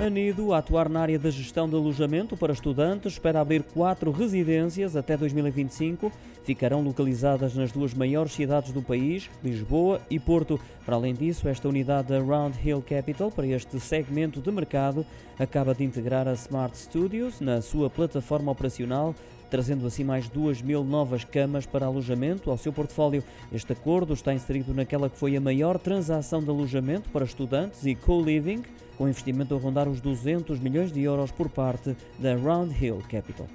A Nido, a atuar na área da gestão de alojamento para estudantes, espera abrir quatro residências até 2025. Ficarão localizadas nas duas maiores cidades do país, Lisboa e Porto. Para além disso, esta unidade da Round Hill Capital, para este segmento de mercado, acaba de integrar a Smart Studios na sua plataforma operacional trazendo assim mais 2 mil novas camas para alojamento ao seu portfólio. Este acordo está inserido naquela que foi a maior transação de alojamento para estudantes e co-living, com investimento a rondar os 200 milhões de euros por parte da Round Hill Capital.